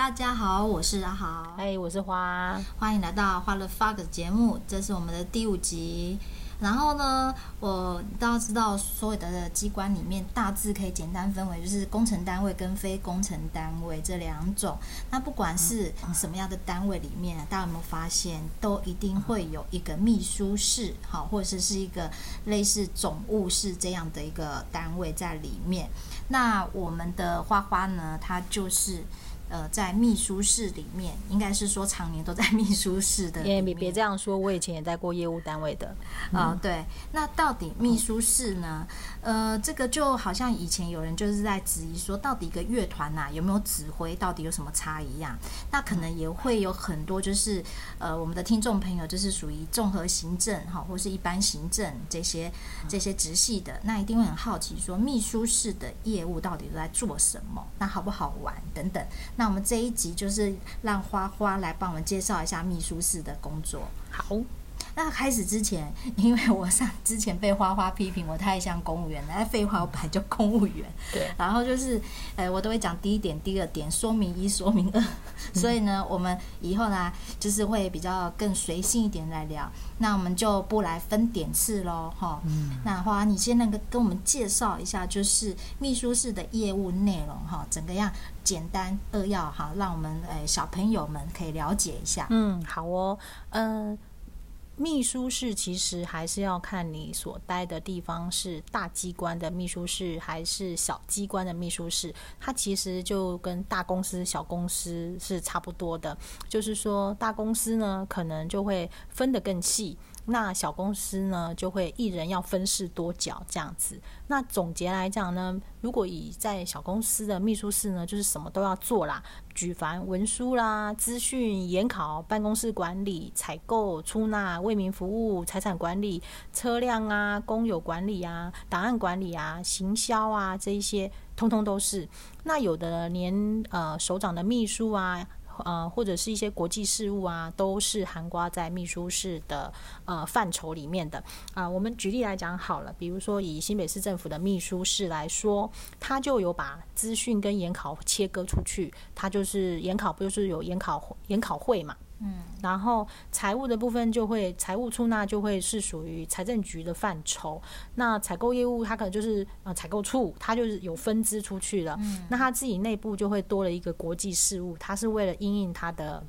大家好，我是阿豪，哎，我是花，欢迎来到花了 fuck 的节目，这是我们的第五集。然后呢，我大家知道，所有的机关里面大致可以简单分为就是工程单位跟非工程单位这两种。那不管是什么样的单位里面，大家有没有发现，都一定会有一个秘书室，好，或者是是一个类似总务室这样的一个单位在里面。那我们的花花呢，它就是。呃，在秘书室里面，应该是说常年都在秘书室的。别别别这样说，我以前也在过业务单位的。啊、对。那到底秘书室呢？呃，这个就好像以前有人就是在质疑说，到底一个乐团呐有没有指挥，到底有什么差一样？那可能也会有很多就是呃，我们的听众朋友就是属于综合行政哈，或是一般行政这些这些直系的，那一定会很好奇说，秘书室的业务到底都在做什么？那好不好玩等等？那我们这一集就是让花花来帮我们介绍一下秘书室的工作。好，那开始之前，因为我上之前被花花批评我太像公务员了，哎，废话，我本来就公务员。对，然后就是，呃，我都会讲第一点、第二点，说明一、说明二。所以呢，我们以后呢，就是会比较更随性一点来聊。那我们就不来分点次喽，哈。嗯。那花，你先那个跟我们介绍一下，就是秘书室的业务内容，哈，整个样。简单扼要哈，让我们诶小朋友们可以了解一下。嗯，好哦，嗯、呃，秘书室其实还是要看你所待的地方是大机关的秘书室还是小机关的秘书室，它其实就跟大公司、小公司是差不多的。就是说，大公司呢，可能就会分得更细。那小公司呢，就会一人要分饰多角这样子。那总结来讲呢，如果以在小公司的秘书室呢，就是什么都要做啦，举凡文书啦、资讯、研考、办公室管理、采购、出纳、为民服务、财产管理、车辆啊、公有管理啊、档案管理啊、行销啊这一些，通通都是。那有的连呃首长的秘书啊。呃，或者是一些国际事务啊，都是含挂在秘书室的呃范畴里面的啊、呃。我们举例来讲好了，比如说以新北市政府的秘书室来说，他就有把资讯跟研考切割出去，他就是研考不就是有研考研考会嘛？嗯，然后财务的部分就会财务出纳就会是属于财政局的范畴，那采购业务它可能就是呃采购处，它就是有分支出去了，嗯，那它自己内部就会多了一个国际事务，它是为了应应它的。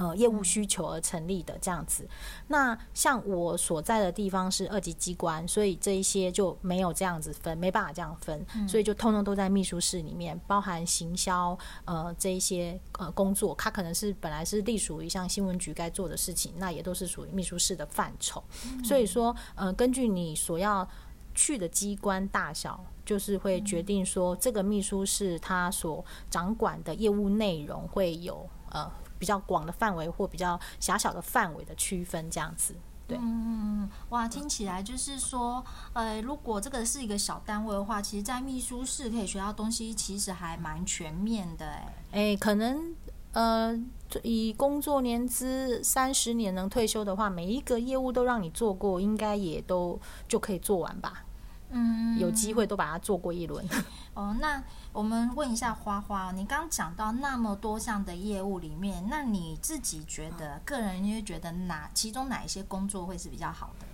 呃，业务需求而成立的这样子。那像我所在的地方是二级机关，所以这一些就没有这样子分，没办法这样分，所以就通通都在秘书室里面，包含行销呃这一些呃工作，它可能是本来是隶属于像新闻局该做的事情，那也都是属于秘书室的范畴。所以说，呃，根据你所要去的机关大小，就是会决定说这个秘书室他所掌管的业务内容会有呃。比较广的范围或比较狭小的范围的区分，这样子，对。嗯，哇，听起来就是说，呃，如果这个是一个小单位的话，其实，在秘书室可以学到东西，其实还蛮全面的，哎。哎，可能，呃，以工作年资三十年能退休的话，每一个业务都让你做过，应该也都就可以做完吧。嗯，有机会都把它做过一轮。哦，那我们问一下花花，你刚讲到那么多项的业务里面，那你自己觉得，个人因为觉得哪其中哪一些工作会是比较好的？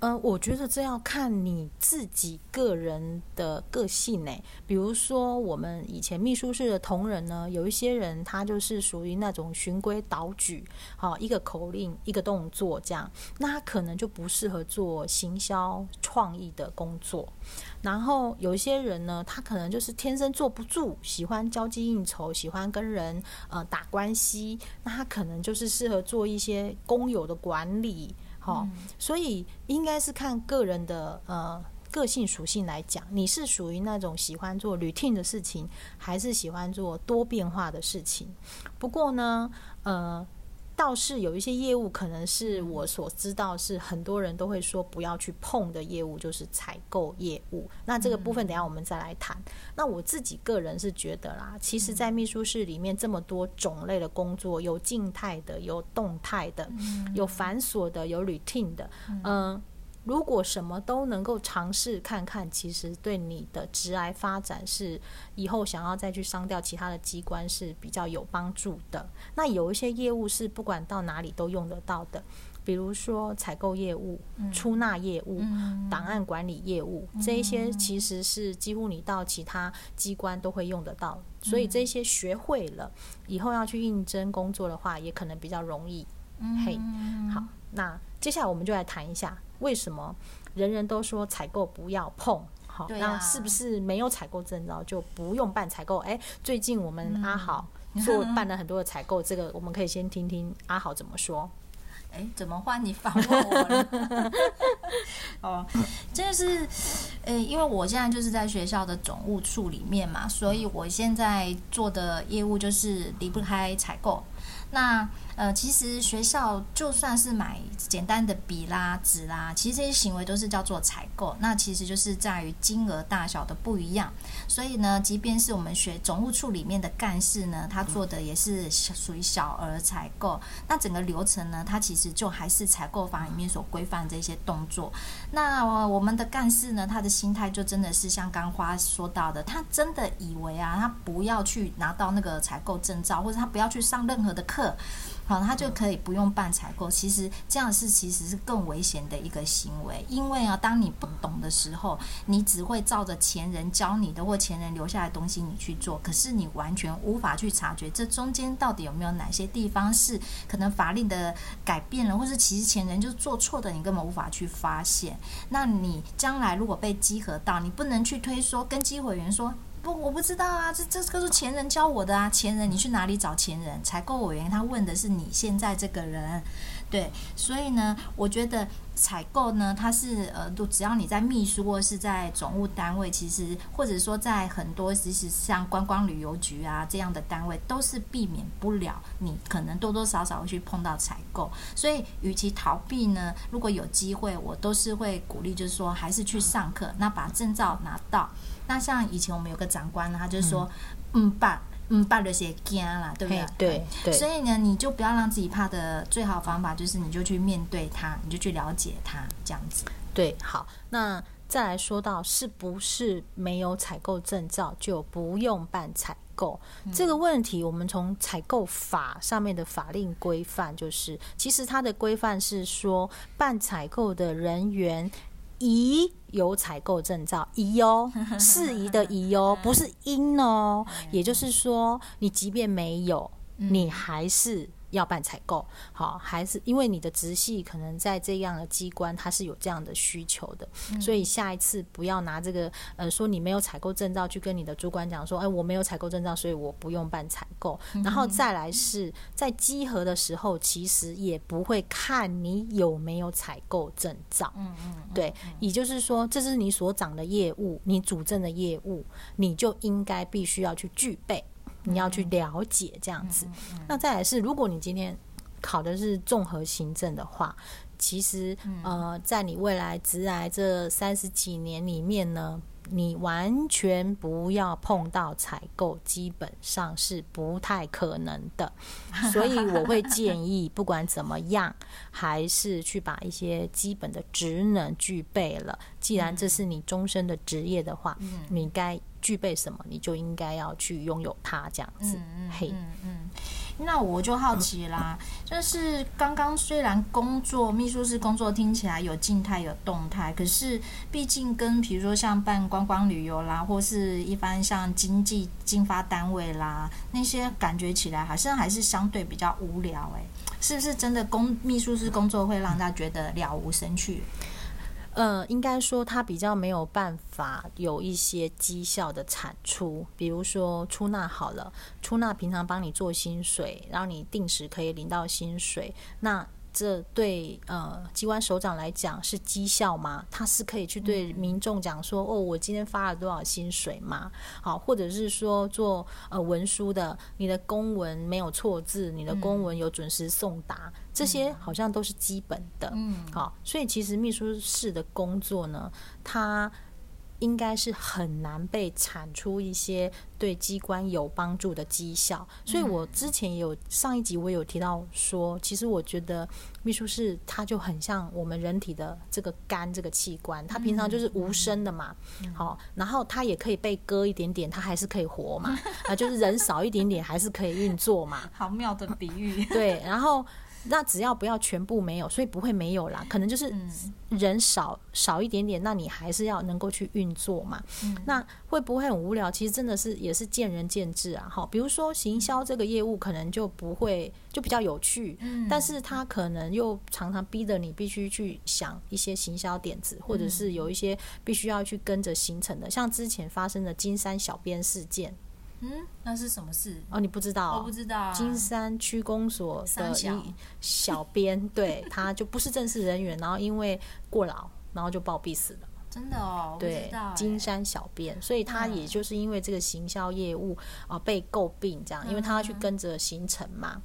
呃，我觉得这要看你自己个人的个性呢。比如说，我们以前秘书室的同仁呢，有一些人他就是属于那种循规蹈矩，好，一个口令一个动作这样，那他可能就不适合做行销创意的工作。然后有一些人呢，他可能就是天生坐不住，喜欢交际应酬，喜欢跟人呃打关系，那他可能就是适合做一些公有的管理。好，所以应该是看个人的呃个性属性来讲，你是属于那种喜欢做 routine 的事情，还是喜欢做多变化的事情？不过呢，呃。倒是有一些业务，可能是我所知道是很多人都会说不要去碰的业务，就是采购业务。那这个部分等下我们再来谈。那我自己个人是觉得啦，其实，在秘书室里面这么多种类的工作，有静态的，有动态的，有繁琐的，有 routine 的，嗯。如果什么都能够尝试看看，其实对你的职涯发展是以后想要再去商调其他的机关是比较有帮助的。那有一些业务是不管到哪里都用得到的，比如说采购业务、出纳业务、档案管理业务，这一些其实是几乎你到其他机关都会用得到。所以这些学会了以后要去应征工作的话，也可能比较容易。嘿，好，那接下来我们就来谈一下。为什么人人都说采购不要碰？好，那是不是没有采购证照就不用办采购？哎，最近我们阿好 做办了很多的采购，这个我们可以先听听阿好怎么说。哎，怎么换你访问我了？哦，就是，呃，因为我现在就是在学校的总务处里面嘛，所以我现在做的业务就是离不开采购。那呃，其实学校就算是买简单的笔啦、纸啦，其实这些行为都是叫做采购。那其实就是在于金额大小的不一样。所以呢，即便是我们学总务处里面的干事呢，他做的也是属于小额采购。那整个流程呢，它其实就还是采购法里面所规范这些动作。那我们的干事呢，他的心态就真的是像刚花说到的，他真的以为啊，他不要去拿到那个采购证照，或者他不要去上任何的课。好，他就可以不用办采购。其实这样是其实是更危险的一个行为，因为啊，当你不懂的时候，你只会照着前人教你的或前人留下来的东西你去做，可是你完全无法去察觉这中间到底有没有哪些地方是可能法令的改变了，或是其实前人就做错的，你根本无法去发现。那你将来如果被稽核到，你不能去推说跟稽核员说。不，我不知道啊，这这个是前人教我的啊，前人你去哪里找前人？采购委员他问的是你现在这个人，对，所以呢，我觉得采购呢，它是呃，都只要你在秘书或是在总务单位，其实或者说在很多其实像观光旅游局啊这样的单位，都是避免不了你可能多多少少会去碰到采购，所以与其逃避呢，如果有机会，我都是会鼓励，就是说还是去上课，那把证照拿到。那像以前我们有个长官，他就说，嗯，爸，嗯，爸的些惊啦，对不对？对对。所以呢，你就不要让自己怕的，最好方法就是你就去面对它，你就去了解它，这样子。对，好。那再来说到是不是没有采购证照就不用办采购、嗯、这个问题，我们从采购法上面的法令规范，就是其实它的规范是说，办采购的人员。宜有采购证照，宜哦，适宜的宜哦，不是应哦。也就是说，你即便没有，你还是。要办采购，好，还是因为你的直系可能在这样的机关，它是有这样的需求的，嗯、所以下一次不要拿这个呃说你没有采购证照去跟你的主管讲说，哎，我没有采购证照，所以我不用办采购。嗯、然后再来是在稽核的时候，其实也不会看你有没有采购证照。嗯嗯，对，也就是说，这是你所长的业务，你主政的业务，你就应该必须要去具备。你要去了解这样子，那再来是，如果你今天考的是综合行政的话，其实呃，在你未来职来这三十几年里面呢，你完全不要碰到采购，基本上是不太可能的。所以我会建议，不管怎么样，还是去把一些基本的职能具备了。既然这是你终身的职业的话，你该。具备什么，你就应该要去拥有它，这样子。嗯嘿，嗯嗯。那我就好奇啦，就是刚刚虽然工作秘书室工作听起来有静态有动态，可是毕竟跟比如说像办观光旅游啦，或是一般像经济经发单位啦，那些感觉起来好像还是相对比较无聊哎、欸，是不是真的工秘书室工作会让大家觉得了无生趣？呃，应该说他比较没有办法有一些绩效的产出，比如说出纳好了，出纳平常帮你做薪水，然后你定时可以领到薪水，那。这对呃机关首长来讲是绩效吗？他是可以去对民众讲说，哦，我今天发了多少薪水吗？好，或者是说做呃文书的，你的公文没有错字，你的公文有准时送达，这些好像都是基本的。嗯，好，所以其实秘书室的工作呢，他应该是很难被产出一些对机关有帮助的绩效。所以我之前也有上一集我有提到说，其实我觉得秘书室它就很像我们人体的这个肝这个器官，它平常就是无声的嘛，好，然后它也可以被割一点点，它还是可以活嘛，啊，就是人少一点点还是可以运作嘛。好妙的比喻。对，然后。那只要不要全部没有，所以不会没有啦。可能就是人少少一点点，那你还是要能够去运作嘛。那会不会很无聊？其实真的是也是见仁见智啊。好，比如说行销这个业务可能就不会就比较有趣，但是它可能又常常逼着你必须去想一些行销点子，或者是有一些必须要去跟着行程的，像之前发生的金山小编事件。嗯，那是什么事？哦，你不知道？我不知道啊。金山区公所的小编，对，他就不是正式人员，然后因为过劳，然后就暴毙死了。真的哦，对，金山小编，所以他也就是因为这个行销业务啊被诟病，这样，因为他要去跟着行程嘛，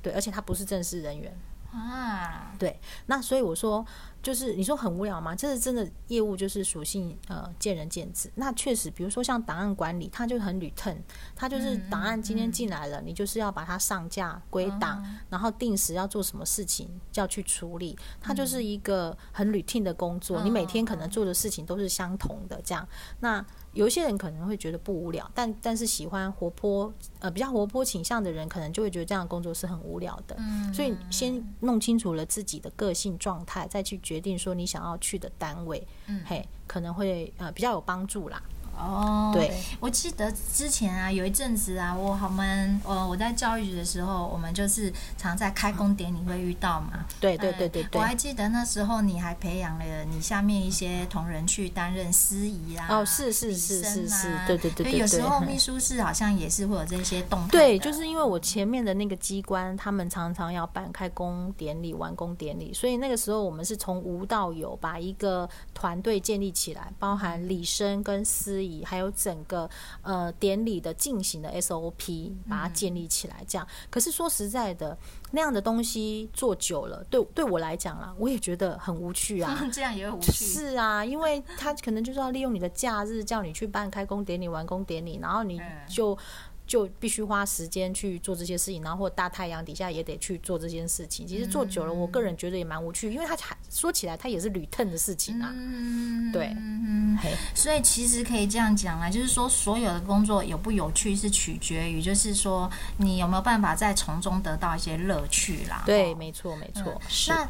对，而且他不是正式人员啊，对，那所以我说。就是你说很无聊吗？这是真的业务，就是属性呃见仁见智。那确实，比如说像档案管理，它就很 return，它就是档案今天进来了，你就是要把它上架归档，然后定时要做什么事情就要去处理，它就是一个很 routine 的工作。你每天可能做的事情都是相同的这样。那有一些人可能会觉得不无聊，但但是喜欢活泼呃比较活泼倾向的人，可能就会觉得这样的工作是很无聊的。所以先弄清楚了自己的个性状态，再去决定说你想要去的单位，嗯，嘿，可能会呃比较有帮助啦。哦，对，我记得之前啊，有一阵子啊，我我们呃我在教育局的时候，我们就是常在开工典礼会遇到嘛。对对对对对。我还记得那时候你还培养了你下面一些同仁去担任司仪啊。哦，是是是是是，对对对对。有时候秘书室好像也是会有这些动态。对，就是因为我前面的那个机关，他们常常要办开工典礼、完工典礼，所以那个时候我们是从无到有，把一个团队建立起来，包含礼生跟司仪。还有整个呃典礼的进行的 SOP，把它建立起来，这样。可是说实在的，那样的东西做久了，对对我来讲啦，我也觉得很无趣啊。这样也很无趣。是啊，因为他可能就是要利用你的假日，叫你去办开工典礼、完工典礼，然后你就。就必须花时间去做这些事情，然后或大太阳底下也得去做这件事情。其实做久了，我个人觉得也蛮无趣，因为它还说起来，它也是屡腾的事情啊。嗯，对，嗯，所以其实可以这样讲啊，就是说所有的工作有不有趣是取决于，就是说你有没有办法在从中得到一些乐趣啦。对，没错，没错。那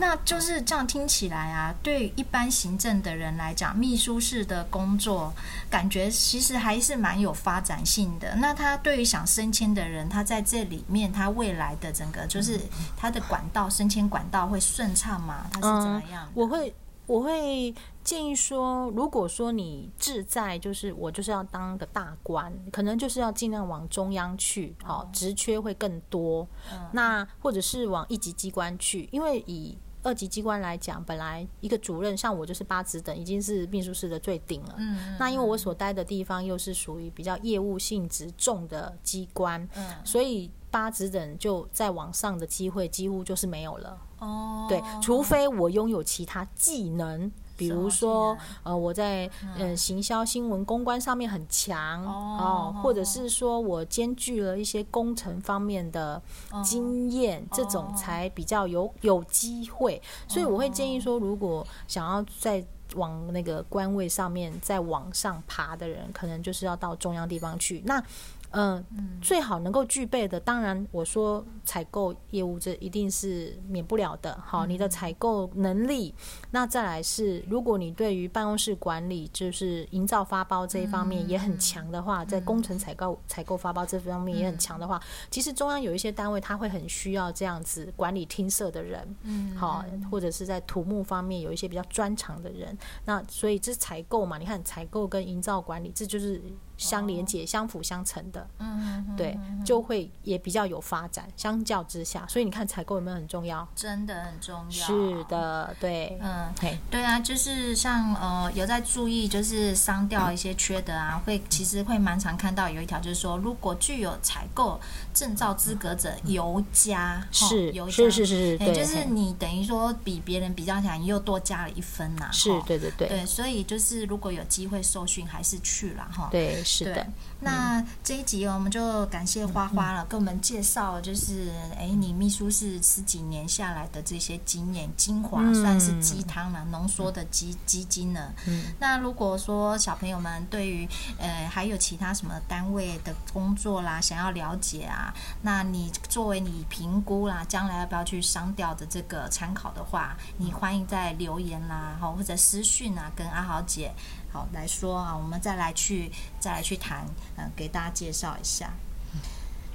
那就是这样听起来啊，对一般行政的人来讲，秘书室的工作感觉其实还是蛮有发展性的。那他对于想升迁的人，他在这里面，他未来的整个就是他的管道升迁管道会顺畅吗？他是怎么样？我会我会建议说，如果说你志在就是我就是要当个大官，可能就是要尽量往中央去，好，职缺会更多。那或者是往一级机关去，因为以二级机关来讲，本来一个主任像我就是八职等，已经是秘书室的最顶了。嗯，嗯，那因为我所待的地方又是属于比较业务性质重的机关，嗯，所以八职等就在往上的机会几乎就是没有了。哦，对，除非我拥有其他技能。比如说，呃，我在呃行销、新闻、公关上面很强哦，或者是说我兼具了一些工程方面的经验，这种才比较有有机会。所以我会建议说，如果想要在往那个官位上面再往上爬的人，可能就是要到中央地方去。那嗯，最好能够具备的，当然我说采购业务这一定是免不了的。好，你的采购能力，那再来是，如果你对于办公室管理，就是营造发包这一方面也很强的话，在工程采购、采购发包这方面也很强的话，其实中央有一些单位他会很需要这样子管理厅舍的人，嗯，好，或者是在土木方面有一些比较专长的人。那所以这是采购嘛，你看采购跟营造管理，这就是。相连接、相辅相成的。嗯，对，就会也比较有发展。相较之下，所以你看采购有没有很重要？真的很重要。是的，对，嗯，嘿，对啊，就是像呃有在注意，就是商调一些缺德啊，会其实会蛮常看到有一条，就是说如果具有采购证照资格者尤加，是，尤加是是是，对，就是你等于说比别人比较起来，你又多加了一分呐。是，对对对，对，所以就是如果有机会受训，还是去了哈。对，是的。那这一集我们就感谢花花了，跟我们介绍就是哎，你秘书是十几年下来的这些经验精华，算是鸡汤了，浓缩的鸡鸡精了。嗯。那如果说小朋友们对于呃还有其他什么单位的工作啦，想要了解啊，那你作为你评估啦，将来要不要去商调的这个参考的话，你欢迎在留言啦，好或者私讯啊，跟阿豪姐。好来说啊，我们再来去再来去谈，嗯、给大家介绍一下。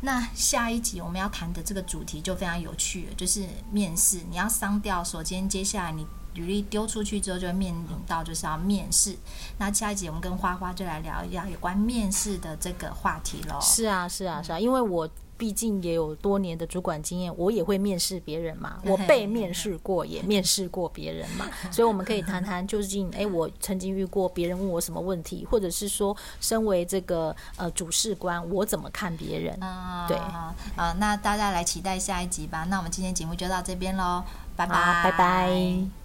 那下一集我们要谈的这个主题就非常有趣了，就是面试。你要商调，首先接下来你履历丢出去之后，就会面临到就是要面试。那下一集我们跟花花就来聊一下有关面试的这个话题喽。是啊，是啊，是啊，因为我。毕竟也有多年的主管经验，我也会面试别人嘛，我被面试过，也面试过别人嘛，所以我们可以谈谈究竟，哎，我曾经遇过别人问我什么问题，或者是说，身为这个呃主事官，我怎么看别人？啊对，啊、呃，那大家来期待下一集吧。那我们今天节目就到这边喽，拜拜，拜拜。